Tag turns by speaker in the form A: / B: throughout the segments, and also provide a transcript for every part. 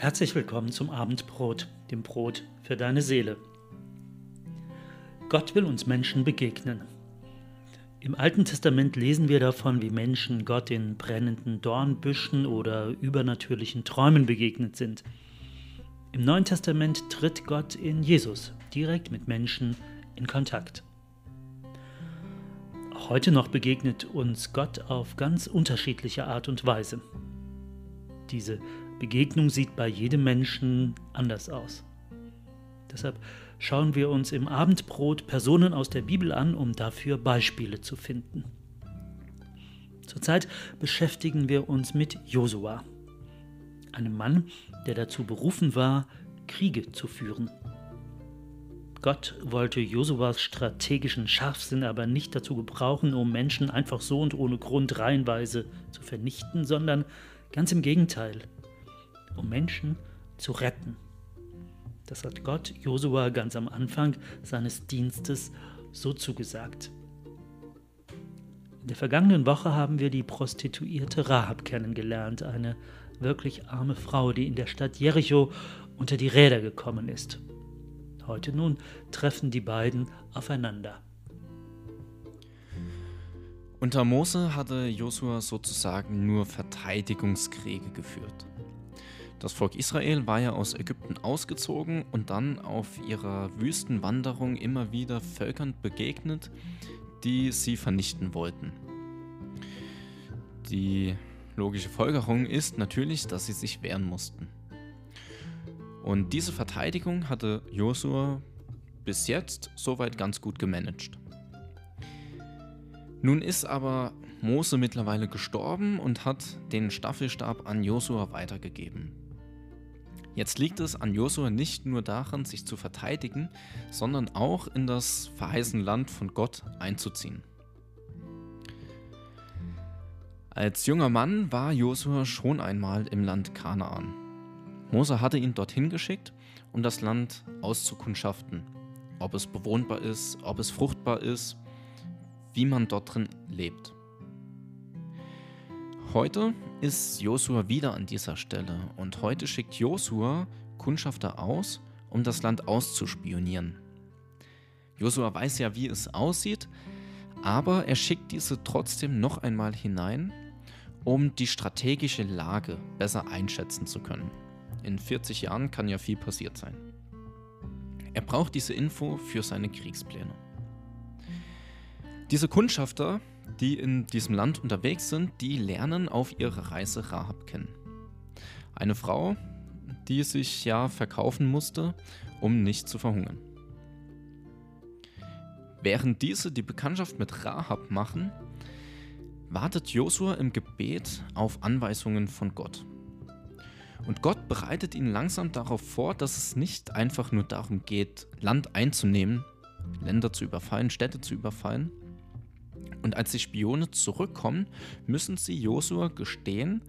A: Herzlich willkommen zum Abendbrot, dem Brot für deine Seele. Gott will uns Menschen begegnen. Im Alten Testament lesen wir davon, wie Menschen Gott in brennenden Dornbüschen oder übernatürlichen Träumen begegnet sind. Im Neuen Testament tritt Gott in Jesus direkt mit Menschen in Kontakt. Auch heute noch begegnet uns Gott auf ganz unterschiedliche Art und Weise. Diese Begegnung sieht bei jedem Menschen anders aus. Deshalb schauen wir uns im Abendbrot Personen aus der Bibel an, um dafür Beispiele zu finden. Zurzeit beschäftigen wir uns mit Josua, einem Mann, der dazu berufen war, Kriege zu führen. Gott wollte Josuas strategischen Scharfsinn aber nicht dazu gebrauchen, um Menschen einfach so und ohne Grund reihenweise zu vernichten, sondern ganz im Gegenteil, um Menschen zu retten. Das hat Gott Josua ganz am Anfang seines Dienstes so zugesagt. In der vergangenen Woche haben wir die Prostituierte Rahab kennengelernt, eine wirklich arme Frau, die in der Stadt Jericho unter die Räder gekommen ist. Heute nun treffen die beiden aufeinander.
B: Unter Mose hatte Josua sozusagen nur Verteidigungskriege geführt. Das Volk Israel war ja aus Ägypten ausgezogen und dann auf ihrer Wüstenwanderung immer wieder Völkern begegnet, die sie vernichten wollten. Die logische Folgerung ist natürlich, dass sie sich wehren mussten. Und diese Verteidigung hatte Josua bis jetzt soweit ganz gut gemanagt. Nun ist aber Mose mittlerweile gestorben und hat den Staffelstab an Josua weitergegeben. Jetzt liegt es an Josua nicht nur daran, sich zu verteidigen, sondern auch in das verheißene Land von Gott einzuziehen. Als junger Mann war Josua schon einmal im Land Kanaan. Mose hatte ihn dorthin geschickt, um das Land auszukundschaften, ob es bewohnbar ist, ob es fruchtbar ist, wie man dort drin lebt. Heute ist Josua wieder an dieser Stelle und heute schickt Josua Kundschafter aus, um das Land auszuspionieren. Josua weiß ja, wie es aussieht, aber er schickt diese trotzdem noch einmal hinein, um die strategische Lage besser einschätzen zu können. In 40 Jahren kann ja viel passiert sein. Er braucht diese Info für seine Kriegspläne. Diese Kundschafter die in diesem Land unterwegs sind, die lernen auf ihrer Reise Rahab kennen. Eine Frau, die sich ja verkaufen musste, um nicht zu verhungern. Während diese die Bekanntschaft mit Rahab machen, wartet Josua im Gebet auf Anweisungen von Gott. Und Gott bereitet ihn langsam darauf vor, dass es nicht einfach nur darum geht, Land einzunehmen, Länder zu überfallen, Städte zu überfallen, und als die Spione zurückkommen, müssen sie Josua gestehen,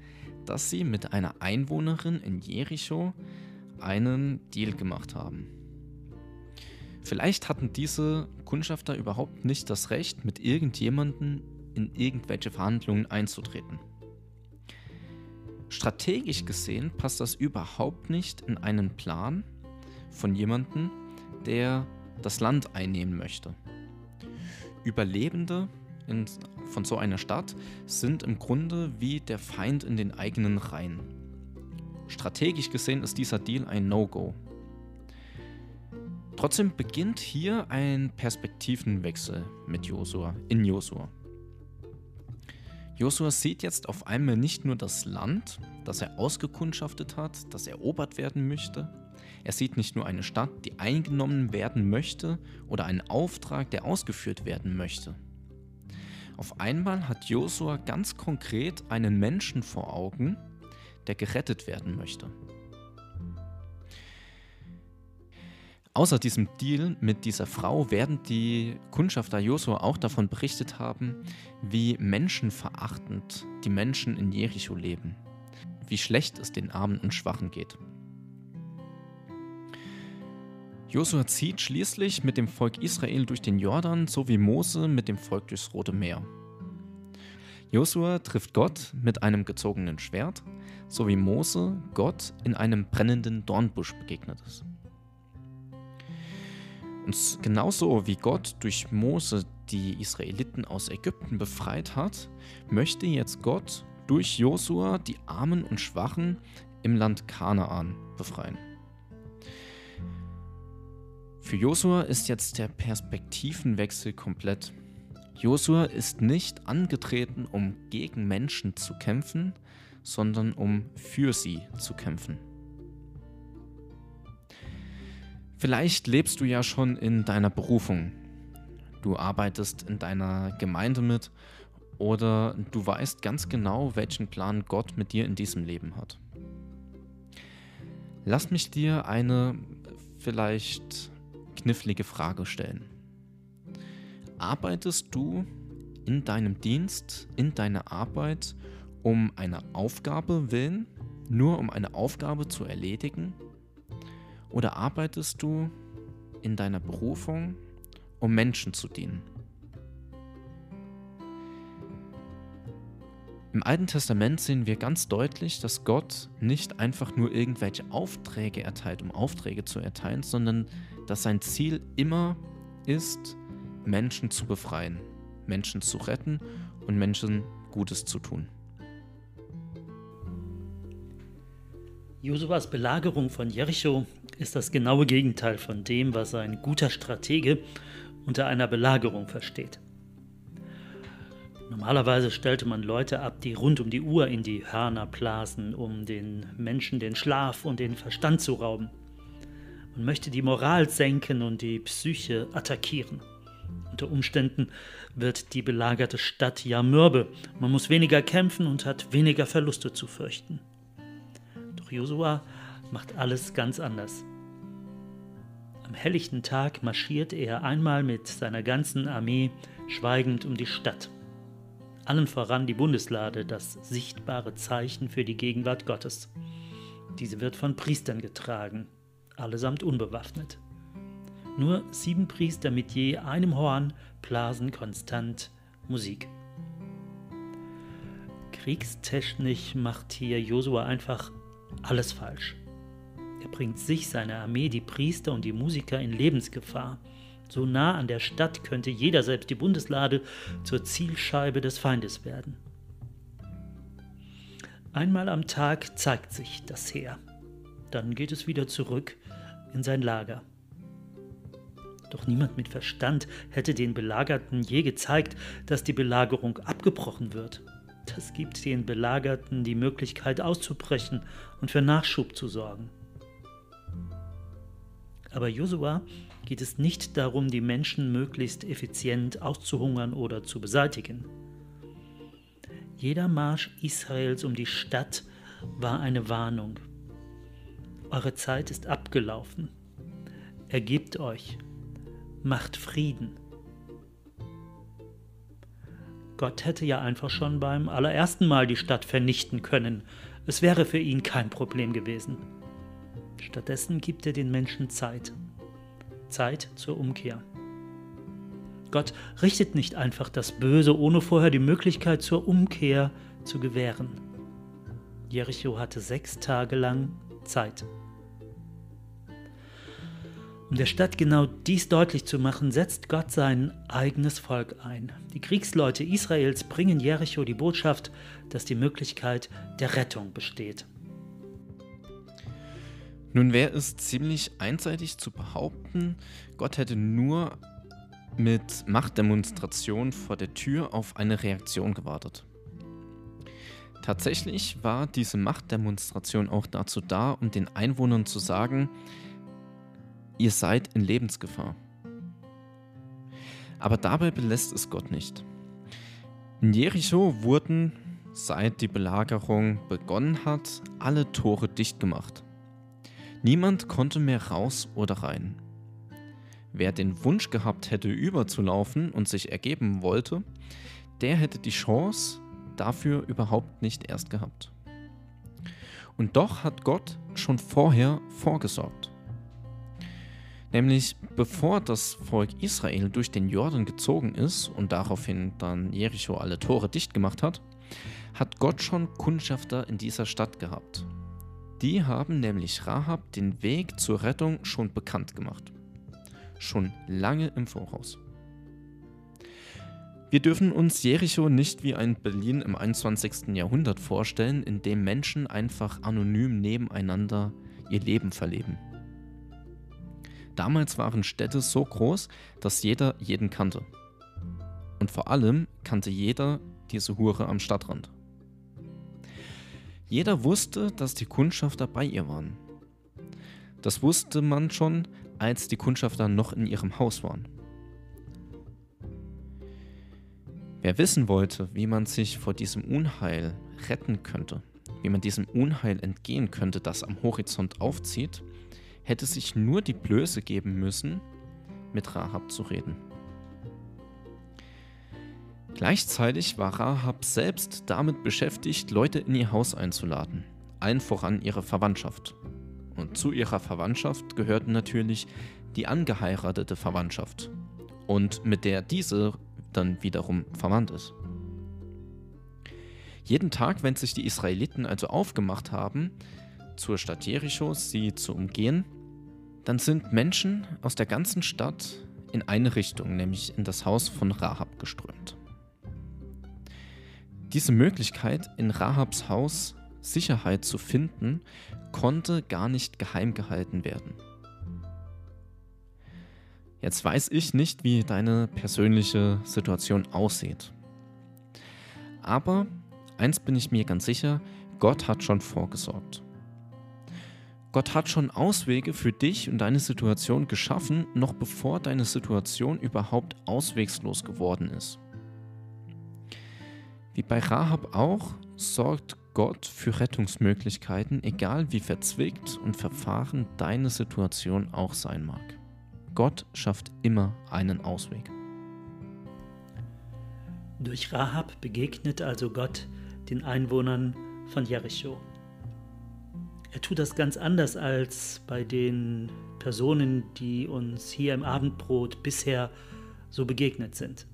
B: dass sie mit einer Einwohnerin in Jericho einen Deal gemacht haben. Vielleicht hatten diese Kundschafter überhaupt nicht das Recht, mit irgendjemandem in irgendwelche Verhandlungen einzutreten. Strategisch gesehen passt das überhaupt nicht in einen Plan von jemandem, der das Land einnehmen möchte. Überlebende in, von so einer Stadt sind im Grunde wie der Feind in den eigenen Reihen. Strategisch gesehen ist dieser Deal ein No-Go. Trotzdem beginnt hier ein Perspektivenwechsel mit Josua, in Josua. Josua sieht jetzt auf einmal nicht nur das Land, das er ausgekundschaftet hat, das erobert werden möchte. Er sieht nicht nur eine Stadt, die eingenommen werden möchte oder einen Auftrag, der ausgeführt werden möchte. Auf einmal hat Josua ganz konkret einen Menschen vor Augen, der gerettet werden möchte. Außer diesem Deal mit dieser Frau werden die Kundschafter Josua auch davon berichtet haben, wie menschenverachtend die Menschen in Jericho leben, wie schlecht es den Armen und Schwachen geht. Josua zieht schließlich mit dem Volk Israel durch den Jordan, so wie Mose mit dem Volk durchs Rote Meer. Josua trifft Gott mit einem gezogenen Schwert, so wie Mose Gott in einem brennenden Dornbusch begegnet ist. Und genauso wie Gott durch Mose die Israeliten aus Ägypten befreit hat, möchte jetzt Gott durch Josua die Armen und Schwachen im Land Kanaan befreien. Für Josua ist jetzt der Perspektivenwechsel komplett. Josua ist nicht angetreten, um gegen Menschen zu kämpfen, sondern um für sie zu kämpfen. Vielleicht lebst du ja schon in deiner Berufung. Du arbeitest in deiner Gemeinde mit oder du weißt ganz genau, welchen Plan Gott mit dir in diesem Leben hat. Lass mich dir eine vielleicht knifflige Frage stellen. Arbeitest du in deinem Dienst, in deiner Arbeit um eine Aufgabe willen, nur um eine Aufgabe zu erledigen? Oder arbeitest du in deiner Berufung, um Menschen zu dienen? Im Alten Testament sehen wir ganz deutlich, dass Gott nicht einfach nur irgendwelche Aufträge erteilt, um Aufträge zu erteilen, sondern dass sein Ziel immer ist, Menschen zu befreien, Menschen zu retten und Menschen Gutes zu tun.
A: Josuas Belagerung von Jericho ist das genaue Gegenteil von dem, was ein guter Stratege unter einer Belagerung versteht. Normalerweise stellte man Leute ab, die rund um die Uhr in die Hörner blasen, um den Menschen den Schlaf und den Verstand zu rauben. Man möchte die Moral senken und die Psyche attackieren. Unter Umständen wird die belagerte Stadt ja mürbe. Man muss weniger kämpfen und hat weniger Verluste zu fürchten. Doch Josua macht alles ganz anders. Am helllichten Tag marschiert er einmal mit seiner ganzen Armee schweigend um die Stadt allen voran die Bundeslade, das sichtbare Zeichen für die Gegenwart Gottes. Diese wird von Priestern getragen, allesamt unbewaffnet. Nur sieben Priester mit je einem Horn blasen konstant Musik. Kriegstechnisch macht hier Josua einfach alles falsch. Er bringt sich, seine Armee, die Priester und die Musiker in Lebensgefahr. So nah an der Stadt könnte jeder, selbst die Bundeslade, zur Zielscheibe des Feindes werden. Einmal am Tag zeigt sich das Heer. Dann geht es wieder zurück in sein Lager. Doch niemand mit Verstand hätte den Belagerten je gezeigt, dass die Belagerung abgebrochen wird. Das gibt den Belagerten die Möglichkeit auszubrechen und für Nachschub zu sorgen. Aber Josua geht es nicht darum, die Menschen möglichst effizient auszuhungern oder zu beseitigen. Jeder Marsch Israels um die Stadt war eine Warnung. Eure Zeit ist abgelaufen. Ergebt euch. Macht Frieden. Gott hätte ja einfach schon beim allerersten Mal die Stadt vernichten können. Es wäre für ihn kein Problem gewesen. Stattdessen gibt er den Menschen Zeit. Zeit zur Umkehr. Gott richtet nicht einfach das Böse, ohne vorher die Möglichkeit zur Umkehr zu gewähren. Jericho hatte sechs Tage lang Zeit. Um der Stadt genau dies deutlich zu machen, setzt Gott sein eigenes Volk ein. Die Kriegsleute Israels bringen Jericho die Botschaft, dass die Möglichkeit der Rettung besteht.
B: Nun wäre es ziemlich einseitig zu behaupten, Gott hätte nur mit Machtdemonstration vor der Tür auf eine Reaktion gewartet. Tatsächlich war diese Machtdemonstration auch dazu da, um den Einwohnern zu sagen, ihr seid in Lebensgefahr. Aber dabei belässt es Gott nicht. In Jericho wurden, seit die Belagerung begonnen hat, alle Tore dicht gemacht. Niemand konnte mehr raus oder rein. Wer den Wunsch gehabt hätte, überzulaufen und sich ergeben wollte, der hätte die Chance dafür überhaupt nicht erst gehabt. Und doch hat Gott schon vorher vorgesorgt. Nämlich bevor das Volk Israel durch den Jordan gezogen ist und daraufhin dann Jericho alle Tore dicht gemacht hat, hat Gott schon Kundschafter in dieser Stadt gehabt. Die haben nämlich Rahab den Weg zur Rettung schon bekannt gemacht. Schon lange im Voraus. Wir dürfen uns Jericho nicht wie ein Berlin im 21. Jahrhundert vorstellen, in dem Menschen einfach anonym nebeneinander ihr Leben verleben. Damals waren Städte so groß, dass jeder jeden kannte. Und vor allem kannte jeder diese Hure am Stadtrand. Jeder wusste, dass die Kundschafter bei ihr waren. Das wusste man schon, als die Kundschafter noch in ihrem Haus waren. Wer wissen wollte, wie man sich vor diesem Unheil retten könnte, wie man diesem Unheil entgehen könnte, das am Horizont aufzieht, hätte sich nur die Blöße geben müssen, mit Rahab zu reden. Gleichzeitig war Rahab selbst damit beschäftigt, Leute in ihr Haus einzuladen, allen voran ihre Verwandtschaft. Und zu ihrer Verwandtschaft gehörten natürlich die angeheiratete Verwandtschaft und mit der diese dann wiederum verwandt ist. Jeden Tag, wenn sich die Israeliten also aufgemacht haben, zur Stadt Jericho sie zu umgehen, dann sind Menschen aus der ganzen Stadt in eine Richtung, nämlich in das Haus von Rahab geströmt. Diese Möglichkeit, in Rahabs Haus Sicherheit zu finden, konnte gar nicht geheim gehalten werden. Jetzt weiß ich nicht, wie deine persönliche Situation aussieht. Aber eins bin ich mir ganz sicher, Gott hat schon vorgesorgt. Gott hat schon Auswege für dich und deine Situation geschaffen, noch bevor deine Situation überhaupt auswegslos geworden ist. Wie bei Rahab auch, sorgt Gott für Rettungsmöglichkeiten, egal wie verzwickt und verfahren deine Situation auch sein mag. Gott schafft immer einen Ausweg.
A: Durch Rahab begegnet also Gott den Einwohnern von Jericho. Er tut das ganz anders als bei den Personen, die uns hier im Abendbrot bisher so begegnet sind.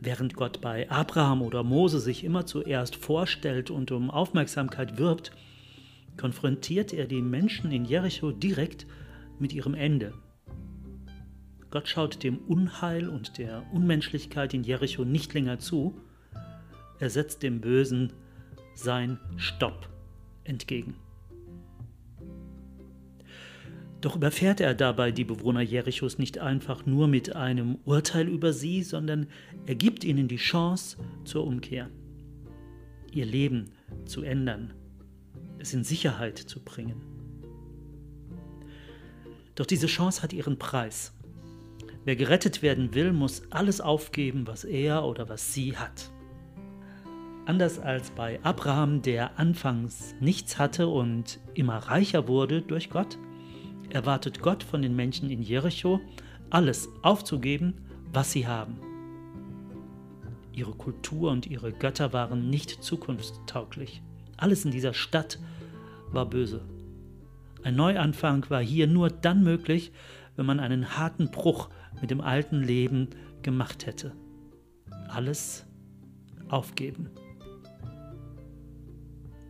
A: Während Gott bei Abraham oder Mose sich immer zuerst vorstellt und um Aufmerksamkeit wirbt, konfrontiert er die Menschen in Jericho direkt mit ihrem Ende. Gott schaut dem Unheil und der Unmenschlichkeit in Jericho nicht länger zu, er setzt dem Bösen sein Stopp entgegen. Doch überfährt er dabei die Bewohner Jerichos nicht einfach nur mit einem Urteil über sie, sondern er gibt ihnen die Chance zur Umkehr, ihr Leben zu ändern, es in Sicherheit zu bringen. Doch diese Chance hat ihren Preis. Wer gerettet werden will, muss alles aufgeben, was er oder was sie hat. Anders als bei Abraham, der anfangs nichts hatte und immer reicher wurde durch Gott, erwartet Gott von den Menschen in Jericho, alles aufzugeben, was sie haben. Ihre Kultur und ihre Götter waren nicht zukunftstauglich. Alles in dieser Stadt war böse. Ein Neuanfang war hier nur dann möglich, wenn man einen harten Bruch mit dem alten Leben gemacht hätte. Alles aufgeben.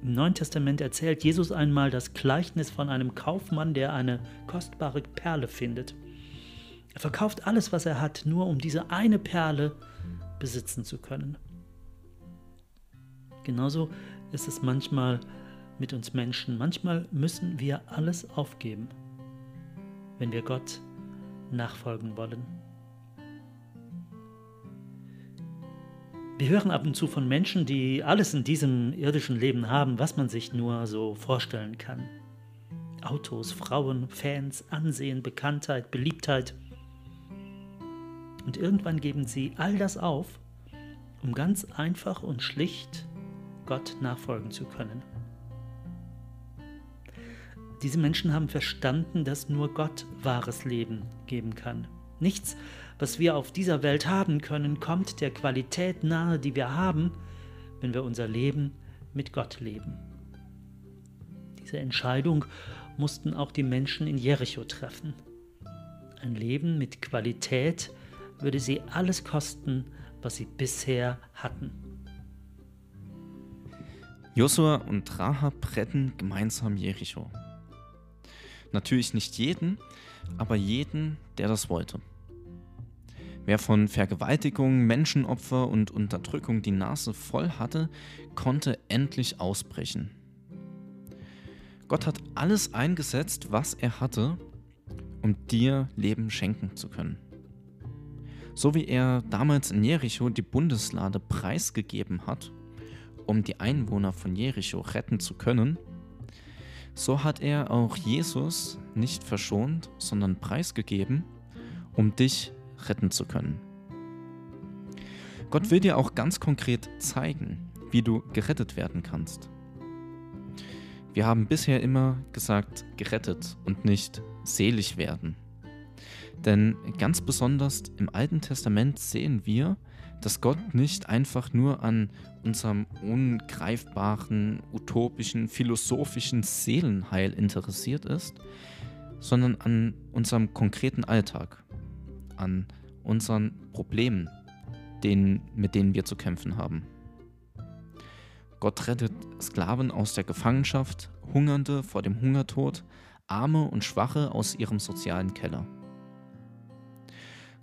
A: Im Neuen Testament erzählt Jesus einmal das Gleichnis von einem Kaufmann, der eine kostbare Perle findet. Er verkauft alles, was er hat, nur um diese eine Perle besitzen zu können. Genauso ist es manchmal mit uns Menschen. Manchmal müssen wir alles aufgeben, wenn wir Gott nachfolgen wollen. Wir hören ab und zu von Menschen, die alles in diesem irdischen Leben haben, was man sich nur so vorstellen kann. Autos, Frauen, Fans, Ansehen, Bekanntheit, Beliebtheit. Und irgendwann geben sie all das auf, um ganz einfach und schlicht Gott nachfolgen zu können. Diese Menschen haben verstanden, dass nur Gott wahres Leben geben kann. Nichts, was wir auf dieser Welt haben können, kommt der Qualität nahe, die wir haben, wenn wir unser Leben mit Gott leben. Diese Entscheidung mussten auch die Menschen in Jericho treffen. Ein Leben mit Qualität würde sie alles kosten, was sie bisher hatten.
B: Josua und Rahab retten gemeinsam Jericho. Natürlich nicht jeden, aber jeden, der das wollte. Wer von Vergewaltigung, Menschenopfer und Unterdrückung die Nase voll hatte, konnte endlich ausbrechen. Gott hat alles eingesetzt, was er hatte, um dir Leben schenken zu können. So wie er damals in Jericho die Bundeslade preisgegeben hat, um die Einwohner von Jericho retten zu können, so hat er auch Jesus nicht verschont, sondern preisgegeben, um dich retten zu können. Gott will dir auch ganz konkret zeigen, wie du gerettet werden kannst. Wir haben bisher immer gesagt gerettet und nicht selig werden. Denn ganz besonders im Alten Testament sehen wir, dass Gott nicht einfach nur an unserem ungreifbaren, utopischen, philosophischen Seelenheil interessiert ist, sondern an unserem konkreten Alltag, an unseren Problemen, denen, mit denen wir zu kämpfen haben. Gott rettet Sklaven aus der Gefangenschaft, Hungernde vor dem Hungertod, Arme und Schwache aus ihrem sozialen Keller.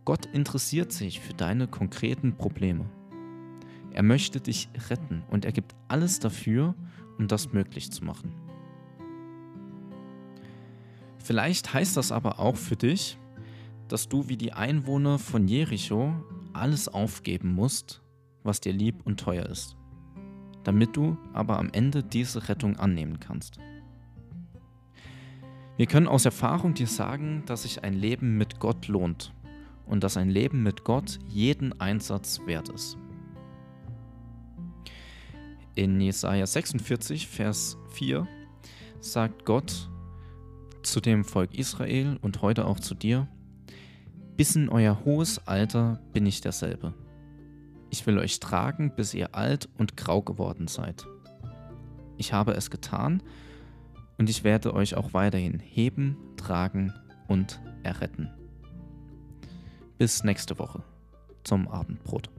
B: Gott interessiert sich für deine konkreten Probleme. Er möchte dich retten und er gibt alles dafür, um das möglich zu machen. Vielleicht heißt das aber auch für dich, dass du wie die Einwohner von Jericho alles aufgeben musst, was dir lieb und teuer ist, damit du aber am Ende diese Rettung annehmen kannst. Wir können aus Erfahrung dir sagen, dass sich ein Leben mit Gott lohnt und dass ein Leben mit Gott jeden Einsatz wert ist. In Jesaja 46, Vers 4 sagt Gott zu dem Volk Israel und heute auch zu dir: Bis in euer hohes Alter bin ich derselbe. Ich will euch tragen, bis ihr alt und grau geworden seid. Ich habe es getan und ich werde euch auch weiterhin heben, tragen und erretten. Bis nächste Woche zum Abendbrot.